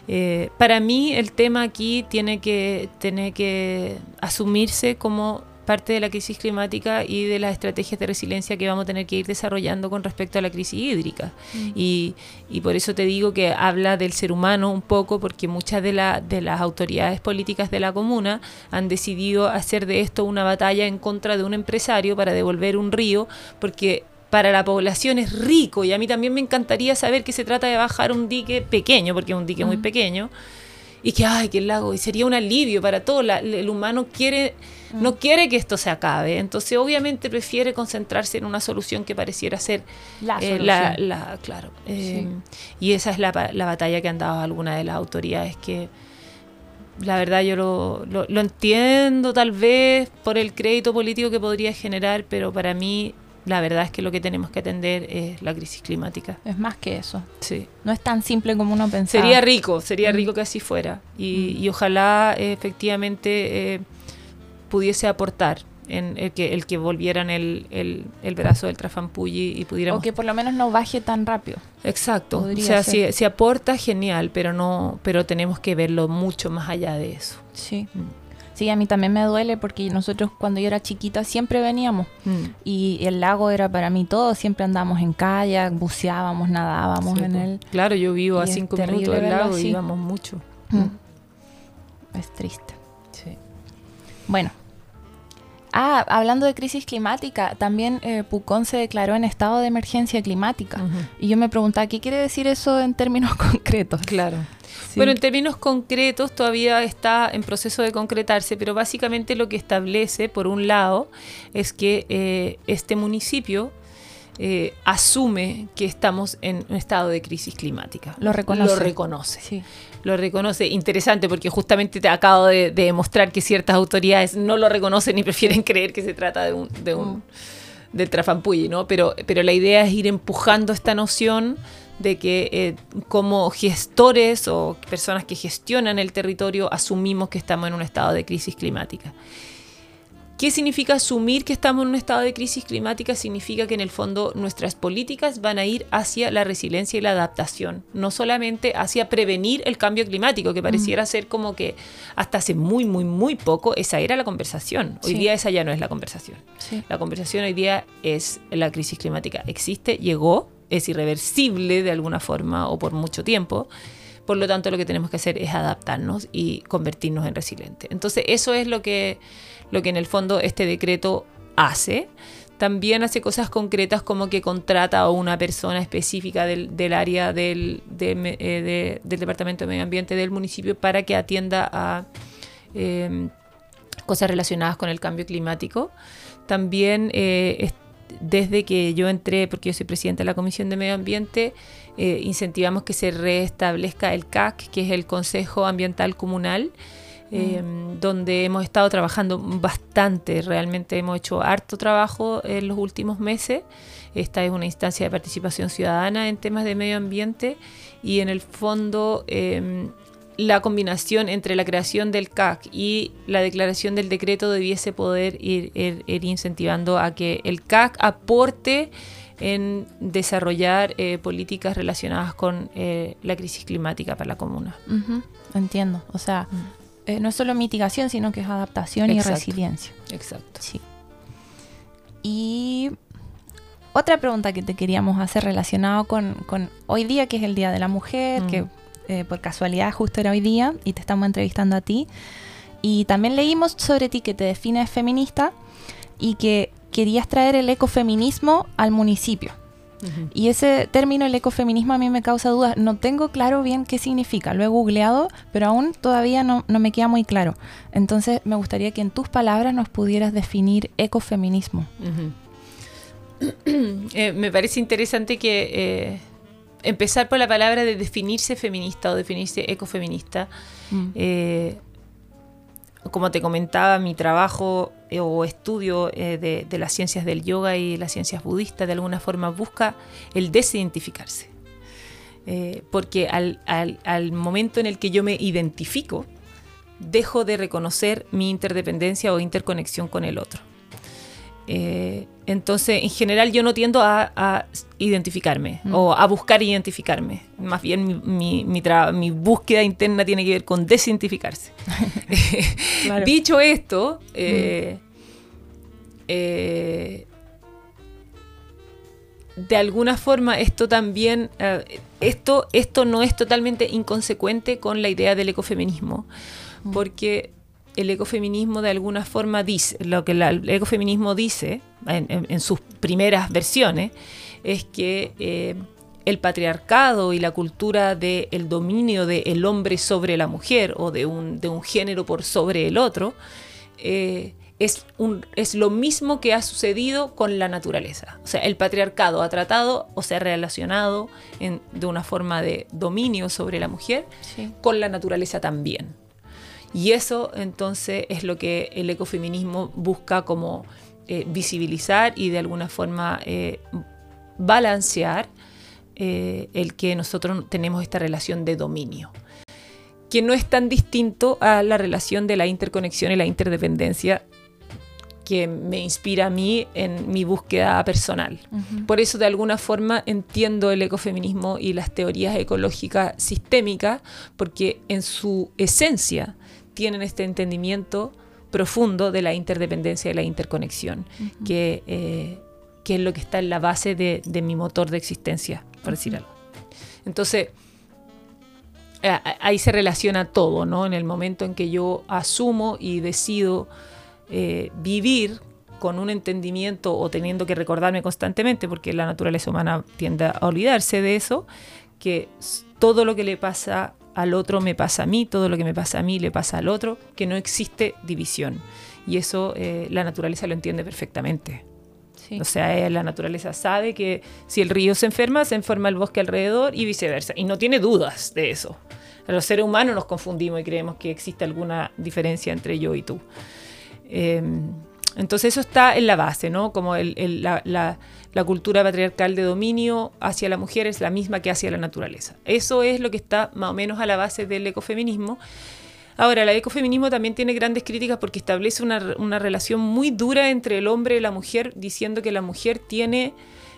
Eh, para mí el tema aquí tiene que, tiene que asumirse como parte de la crisis climática y de las estrategias de resiliencia que vamos a tener que ir desarrollando con respecto a la crisis hídrica. Mm. Y, y, por eso te digo que habla del ser humano un poco, porque muchas de, la, de las autoridades políticas de la comuna han decidido hacer de esto una batalla en contra de un empresario para devolver un río, porque para la población es rico y a mí también me encantaría saber que se trata de bajar un dique pequeño, porque es un dique muy Mm. pequeño, y que, ay, que el lago, y sería un alivio para todo, la- el humano quiere. No quiere que esto se acabe, entonces obviamente prefiere concentrarse en una solución que pareciera ser La eh, solución. la, la- claro. eh, y esa es la, la batalla que han dado algunas de las autoridades que la verdad yo lo, lo- lo entiendo tal vez por el crédito político que podría generar, pero para mí la verdad es que lo que tenemos que atender es la crisis climática. Es más que eso. Sí. No es tan simple como uno pensaba. Sería rico, sería Mm. rico que así fuera. Y, y ojalá eh, efectivamente eh, pudiese aportar en el que, el que volvieran el, el, el brazo del Trafampulli y pudiéramos O que por lo menos no baje tan rápido. Exacto. Podría o sea, si, si aporta, genial, pero no, pero tenemos que verlo mucho más allá de eso. Sí. Mm. Sí, a mí también me duele porque nosotros cuando yo era chiquita siempre veníamos Mm. y el lago era para mí todo, siempre andábamos en kayak, buceábamos, nadábamos Sí, en él. Claro, yo vivo a cinco minutos del lago y íbamos mucho. Mm. Es triste. Sí. Bueno. Ah, hablando de crisis climática, también eh, Pucón se declaró en estado de emergencia climática. Y yo me preguntaba, ¿qué quiere decir eso en términos [laughs] concretos? Claro. Sí. Bueno, en términos concretos todavía está en proceso de concretarse, pero básicamente lo que establece, por un lado, es que eh, este municipio eh, asume que estamos en un estado de crisis climática. Lo reconoce. Lo reconoce. Sí. Lo reconoce. Interesante porque justamente te acabo de, de demostrar que ciertas autoridades no lo reconocen y prefieren [laughs] creer que se trata de un, de un Mm. del trafampulli, ¿no? Pero, pero la idea es ir empujando esta noción de que eh, como gestores o personas que gestionan el territorio asumimos que estamos en un estado de crisis climática. ¿Qué significa asumir que estamos en un estado de crisis climática? Significa que en el fondo nuestras políticas van a ir hacia la resiliencia y la adaptación, no solamente hacia prevenir el cambio climático, que pareciera ser como que hasta hace muy, muy, muy poco esa era la conversación. Hoy Sí. día esa ya no es la conversación. Sí. La conversación hoy día es la crisis climática. Existe, llegó, es irreversible de alguna forma o por mucho tiempo. Por lo tanto, lo que tenemos que hacer es adaptarnos y convertirnos en resilientes. Entonces, eso es lo que, lo que en el fondo este decreto hace. También hace cosas concretas como que contrata a una persona específica del, del área del, eh, de- del Departamento de Medio Ambiente del municipio para que atienda a eh, cosas relacionadas con el cambio climático. También eh, desde que yo entré, porque yo soy presidenta de la Comisión de Medio Ambiente, eh, incentivamos que se restablezca el CAC, que es el Consejo Ambiental Comunal, eh, donde hemos estado trabajando bastante, realmente hemos hecho harto trabajo en los últimos meses. Esta es una instancia de participación ciudadana en temas de medio ambiente y en el fondo eh, la combinación entre la creación del CAC y la declaración del decreto debiese poder ir, ir- ir incentivando a que el CAC aporte en desarrollar eh, políticas relacionadas con eh, la crisis climática para la comuna. Entiendo. O sea, eh, no es solo mitigación, sino que es adaptación Exacto. y resiliencia. Exacto. Sí. Y otra pregunta que te queríamos hacer relacionado con, con hoy día, que es el Día de la Mujer, Mm. que eh, por casualidad justo era hoy día y te estamos entrevistando a ti. Y también leímos sobre ti que te defines feminista y que querías traer el ecofeminismo al municipio. Y ese término, el ecofeminismo, a mí me causa dudas. No tengo claro bien qué significa. Lo he googleado, pero aún todavía no, no me queda muy claro. Entonces, me gustaría que en tus palabras nos pudieras definir ecofeminismo. [clears throat] Eh, me parece interesante que eh, empezar por la palabra de definirse feminista o definirse ecofeminista. Mm. Eh, como te comentaba, mi trabajo eh, o estudio eh, de, de las ciencias del yoga y las ciencias budistas de alguna forma busca el desidentificarse. Porque al, al- al momento en el que yo me identifico, dejo de reconocer mi interdependencia o interconexión con el otro. Eh, entonces, en general, yo no tiendo a, a identificarme Mm. o a buscar identificarme. Más bien, mi, mi- mi tra- mi búsqueda interna tiene que ver con desidentificarse. [laughs] [laughs] Claro. Dicho esto, eh, eh, de alguna forma esto también, eh, esto, esto no es totalmente inconsecuente con la idea del ecofeminismo, Mm. porque el ecofeminismo de alguna forma dice, lo que el ecofeminismo dice en, sus primeras versiones, es que eh, el patriarcado y la cultura del dominio del hombre sobre la mujer o de un, género por sobre el otro, eh, es, un, es lo mismo que ha sucedido con la naturaleza. O sea, el patriarcado ha tratado o se ha relacionado de una forma de dominio sobre la mujer con la naturaleza también. Y eso entonces es lo que el ecofeminismo busca como eh, visibilizar y de alguna forma eh, balancear eh, el que nosotros tenemos esta relación de dominio, que no es tan distinto a la relación de la interconexión y la interdependencia que me inspira a mí en mi búsqueda personal. Por eso de alguna forma entiendo el ecofeminismo y las teorías ecológicas sistémicas, porque en su esencia tienen este entendimiento profundo de la interdependencia y la interconexión, que, eh, que, es lo que está en la base de, mi motor de existencia, por decir algo. Entonces, ahí se relaciona todo, ¿no? En el momento en que yo asumo y decido eh, vivir con un entendimiento o teniendo que recordarme constantemente, porque la naturaleza humana tiende a olvidarse de eso, que todo lo que le pasa al otro me pasa a mí, todo lo que me pasa a mí le pasa al otro, que no existe división. Y eso eh, la naturaleza lo entiende perfectamente. O sea, eh, la naturaleza sabe que si el río se enferma, se enferma el bosque alrededor y viceversa. Y no tiene dudas de eso. Los seres humanos nos confundimos y creemos que existe alguna diferencia entre yo y tú. Em, entonces eso está en la base, ¿no? Como la, cultura patriarcal de dominio hacia la mujer es la misma que hacia la naturaleza. Eso es lo que está más o menos a la base del ecofeminismo. Ahora, el ecofeminismo también tiene grandes críticas porque establece una, una relación muy dura entre el hombre y la mujer, diciendo que la mujer tiene...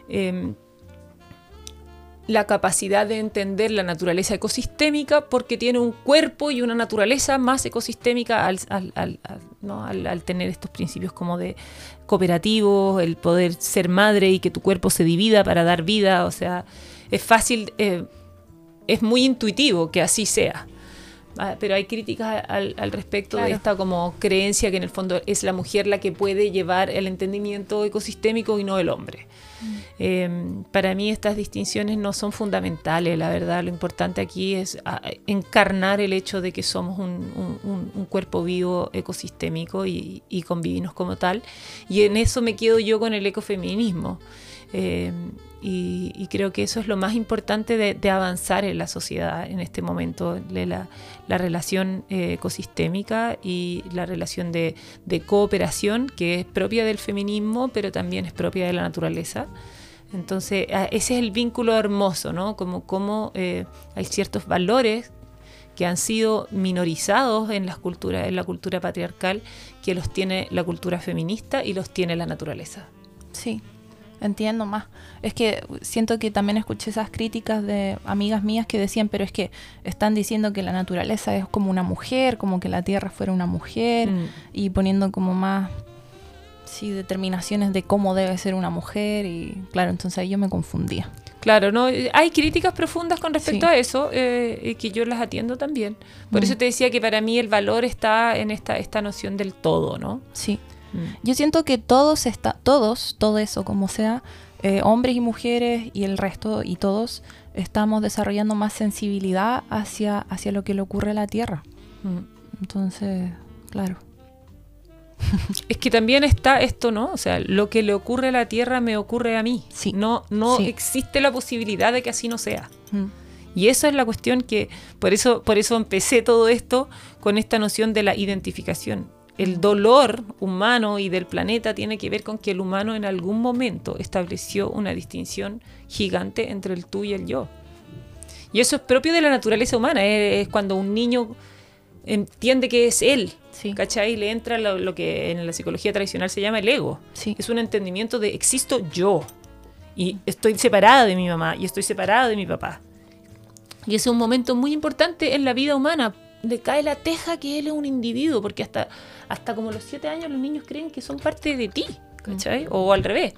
Em, la capacidad de entender la naturaleza ecosistémica porque tiene un cuerpo y una naturaleza más ecosistémica al, tener estos principios como de cooperativos, el poder ser madre y que tu cuerpo se divida para dar vida, o sea, es fácil, eh, es muy intuitivo que así sea. Ah, pero hay críticas al, respecto de esta como creencia que en el fondo es la mujer la que puede llevar el entendimiento ecosistémico y no el hombre. Em, para mí estas distinciones no son fundamentales, la verdad. Lo importante aquí es ah, encarnar el hecho de que somos un, cuerpo vivo ecosistémico y, convivimos como tal. Y en eso me quedo yo con el ecofeminismo. Em, y, creo que eso es lo más importante de, avanzar en la sociedad en este momento, la, la relación eh, ecosistémica y la relación de, cooperación que es propia del feminismo, pero también es propia de la naturaleza. Entonces, ese es el vínculo hermoso, ¿no? Como, como eh, hay ciertos valores que han sido minorizados en, las culturas, en la cultura patriarcal, que los tiene la cultura feminista y los tiene la naturaleza. Sí, entiendo más. Es que siento que también escuché esas críticas de amigas mías que decían, pero es que están diciendo que la naturaleza es como una mujer, como que la tierra fuera una mujer, mm. y poniendo como más sí, determinaciones de cómo debe ser una mujer, y claro, entonces ahí yo me confundía. Claro, no hay críticas profundas con respecto a eso, eh, que yo las atiendo también. Por mm. eso te decía que para mí el valor está en esta, esta noción del todo, ¿no? Sí. Mm. Yo siento que todos, está, todos, todo eso como sea, eh, hombres y mujeres y el resto y todos estamos desarrollando más sensibilidad hacia, hacia lo que le ocurre a la Tierra. Mm. Entonces, claro. [laughs] Es que también está esto, ¿no? O sea, lo que le ocurre a la Tierra me ocurre a mí. Sí. No, no existe la posibilidad de que así no sea. Mm. Y esa es la cuestión que, por eso, por eso empecé todo esto con esta noción de la identificación el dolor humano y del planeta tiene que ver con que el humano en algún momento estableció una distinción gigante entre el tú y el yo. Y eso es propio de la naturaleza humana, es cuando un niño entiende que es él, sí. ¿cachai? Y le entra lo, que en la psicología tradicional se llama el ego. Es un entendimiento de existo yo y estoy separada de mi mamá y estoy separada de mi papá. Y ese es un momento muy importante en la vida humana le cae la teja que él es un individuo, porque hasta, hasta como los siete años los niños creen que son parte de ti, ¿cachai? O al revés,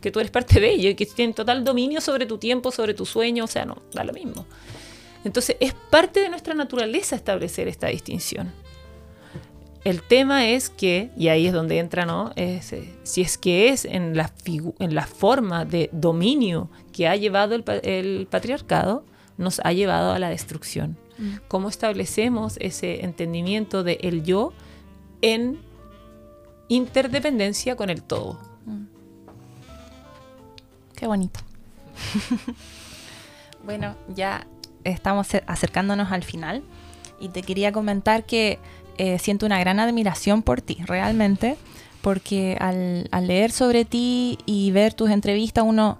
que tú eres parte de ellos y que tienen total dominio sobre tu tiempo, sobre tu sueño, o sea, no, da lo mismo. Entonces es parte de nuestra naturaleza establecer esta distinción. el tema es que, y ahí es donde entra, ¿no? Es, eh, si es que es en la, en la forma de dominio que ha llevado el, el patriarcado, nos ha llevado a la destrucción. Mm. ¿Cómo establecemos ese entendimiento de el yo en interdependencia con el todo? Mm. Qué bonito. [laughs] bueno, ya estamos acercándonos al final y te quería comentar que eh, siento una gran admiración por ti, realmente, porque al, leer sobre ti y ver tus entrevistas, uno,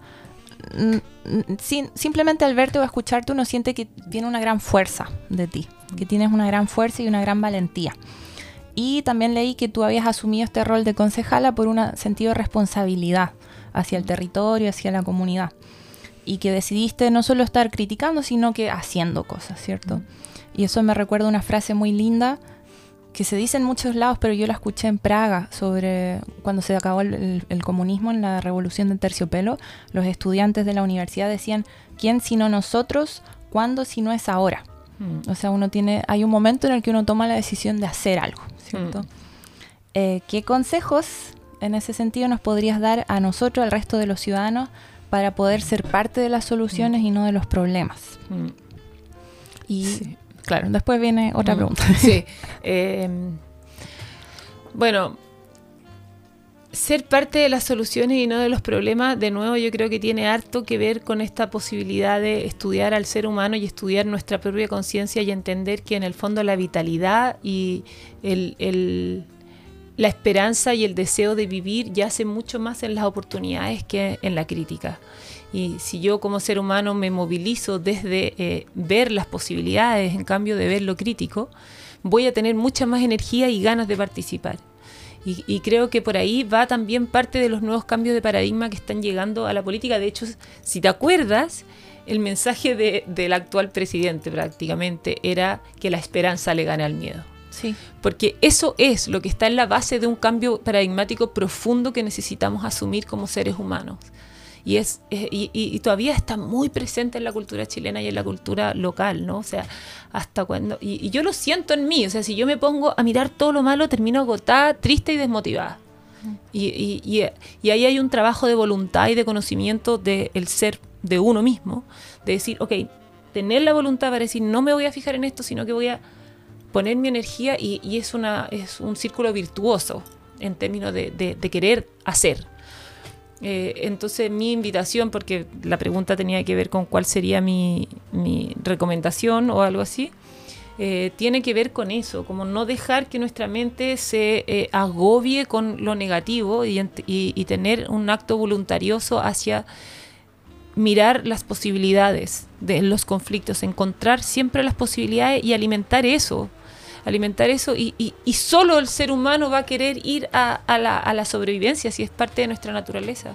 simplemente al verte o escucharte, uno siente que tiene una gran fuerza de ti, que tienes una gran fuerza y una gran valentía. Y también leí que tú habías asumido este rol de concejala por un sentido de responsabilidad hacia el territorio, hacia la comunidad. Y que decidiste no solo estar criticando, sino que haciendo cosas, ¿cierto? Y eso me recuerda una frase muy linda que se dice en muchos lados, pero yo la escuché en Praga sobre cuando se acabó el, comunismo en la revolución del terciopelo. Los estudiantes de la universidad decían, ¿quién sino nosotros? ¿Cuándo si no es ahora? Mm. O sea, uno tiene, hay un momento en el que uno toma la decisión de hacer algo, ¿cierto? Mm. Eh, ¿Qué consejos en ese sentido nos podrías dar a nosotros, al resto de los ciudadanos, para poder ser parte de las soluciones y no de los problemas? Mm. Y Claro, después viene otra pregunta. Sí. Em, bueno, ser parte de las soluciones y no de los problemas, de nuevo yo creo que tiene harto que ver con esta posibilidad de estudiar al ser humano y estudiar nuestra propia conciencia y entender que en el fondo la vitalidad y la esperanza y el deseo de vivir yace mucho más en las oportunidades que en la crítica. Y si yo como ser humano me movilizo desde eh, ver las posibilidades en cambio de ver lo crítico, voy a tener mucha más energía y ganas de participar. Y, creo que por ahí va también parte de los nuevos cambios de paradigma que están llegando a la política. De hecho, si te acuerdas, el mensaje del actual presidente prácticamente era que la esperanza le gane al miedo. Sí. Porque eso es lo que está en la base de un cambio paradigmático profundo que necesitamos asumir como seres humanos y, es, y, todavía está muy presente en la cultura chilena y en la cultura local, ¿no? O sea, hasta cuando... Y, yo lo siento en mí, o sea, si yo me pongo a mirar todo lo malo, termino agotada, triste y desmotivada. Y, ahí hay un trabajo de voluntad y de conocimiento del ser de uno mismo, de decir, ok, tener la voluntad para decir, no me voy a fijar en esto, sino que voy a poner mi energía y, es, una, es un círculo virtuoso en términos de, de querer hacer. Eh, entonces mi invitación, porque la pregunta tenía que ver con cuál sería mi, recomendación o algo así, eh, tiene que ver con eso, como no dejar que nuestra mente se eh, agobie con lo negativo y, y, tener un acto voluntarioso hacia mirar las posibilidades de los conflictos, encontrar siempre las posibilidades y alimentar eso alimentar eso y, y, solo el ser humano va a querer ir a, la, a, la, sobrevivencia si es parte de nuestra naturaleza.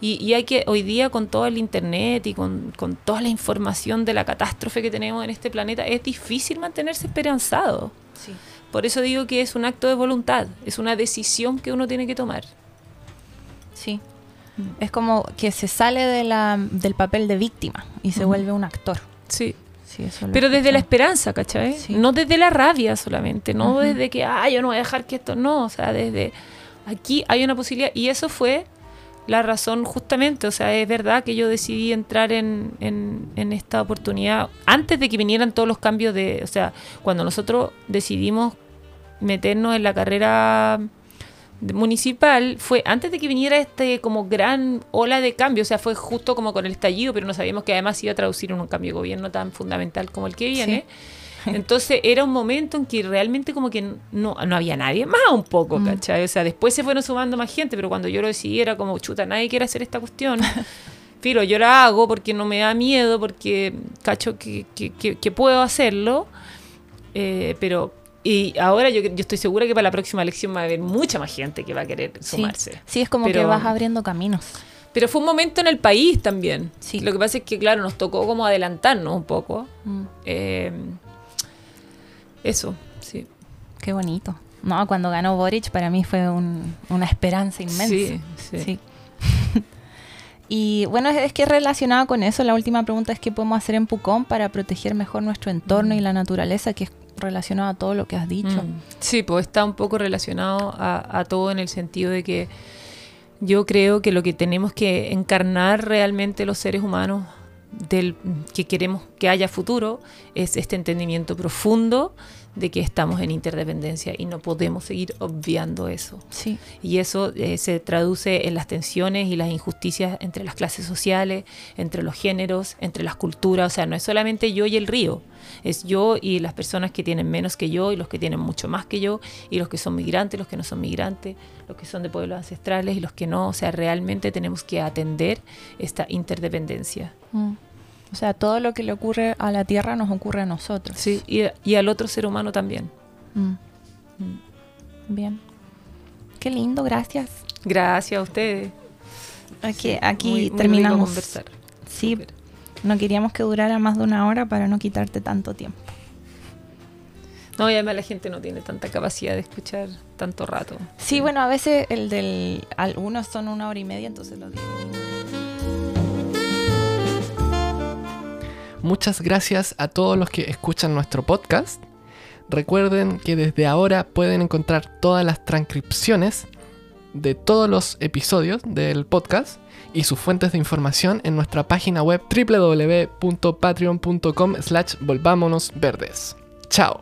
Y, y hay que, hoy día con todo el internet y con, con, toda la información de la catástrofe que tenemos en este planeta, es difícil mantenerse esperanzado. Sí. Por eso digo que es un acto de voluntad, es una decisión que uno tiene que tomar. Sí. Es como que se sale de la, del papel de víctima y se vuelve un actor. Sí. Pero desde la esperanza, ¿cachai? No desde la rabia solamente, no desde que, ah, yo no voy a dejar que esto, no, o sea, desde aquí hay una posibilidad. Y eso fue la razón justamente, o sea, es verdad que yo decidí entrar en, en, esta oportunidad antes de que vinieran todos los cambios de, o sea, cuando nosotros decidimos meternos en la carrera municipal fue antes de que viniera este como gran ola de cambio, o sea, fue justo como con el estallido, pero no sabíamos que además iba a traducir en un cambio de gobierno tan fundamental como el que viene. Entonces era un momento en que realmente como que no, no había nadie más un poco, mm. ¿cachai? O sea, después se fueron sumando más gente, pero cuando yo lo decidí era como, chuta, nadie quiere hacer esta cuestión. [laughs] Pero yo la hago porque no me da miedo, porque cacho que, que, que, puedo hacerlo. Eh, pero y ahora yo, yo, estoy segura que para la próxima elección va a haber mucha más gente que va a querer sumarse. Sí, es como que vas abriendo caminos. Pero fue un momento en el país también. Sí. Lo que pasa es que, claro, nos tocó como adelantarnos un poco. Mm. Eh, eso, sí. Qué bonito. No, cuando ganó Boric para mí fue una esperanza inmensa. Sí, sí. [laughs] y bueno, es, que relacionado con eso, la última pregunta es qué podemos hacer en Pucón para proteger mejor nuestro entorno y la naturaleza, que es relacionado a todo lo que has dicho. Mm. Sí, pues está un poco relacionado a, a todo en el sentido de que yo creo que lo que tenemos que encarnar realmente los seres humanos del que queremos que haya futuro es este entendimiento profundo de que estamos en interdependencia y no podemos seguir obviando eso. Sí. Y eso eh, se traduce en las tensiones y las injusticias entre las clases sociales, entre los géneros, entre las culturas. O sea, no es solamente yo y el río, es yo y las personas que tienen menos que yo y los que tienen mucho más que yo y los que son migrantes, los que no son migrantes, los que son de pueblos ancestrales y los que no. O sea, realmente tenemos que atender esta interdependencia. Mm. O sea, todo lo que le ocurre a la Tierra nos ocurre a nosotros. Sí, y, y al otro ser humano también. Mm. Mm. Bien. Qué lindo, gracias. Gracias a ustedes. Aquí, aquí Muy- muy rico terminamos. conversar. Sí, no queríamos que durara más de una hora para no quitarte tanto tiempo. No, y además la gente no tiene tanta capacidad de escuchar tanto rato. Sí, bueno, a veces el del. Algunos son una hora y media, entonces los dividimos. Muchas gracias a todos los que escuchan nuestro podcast. Recuerden que desde ahora pueden encontrar todas las transcripciones de todos los episodios del podcast y sus fuentes de información en nuestra página web www.patreon.com slash volvámonos verdes. Chao.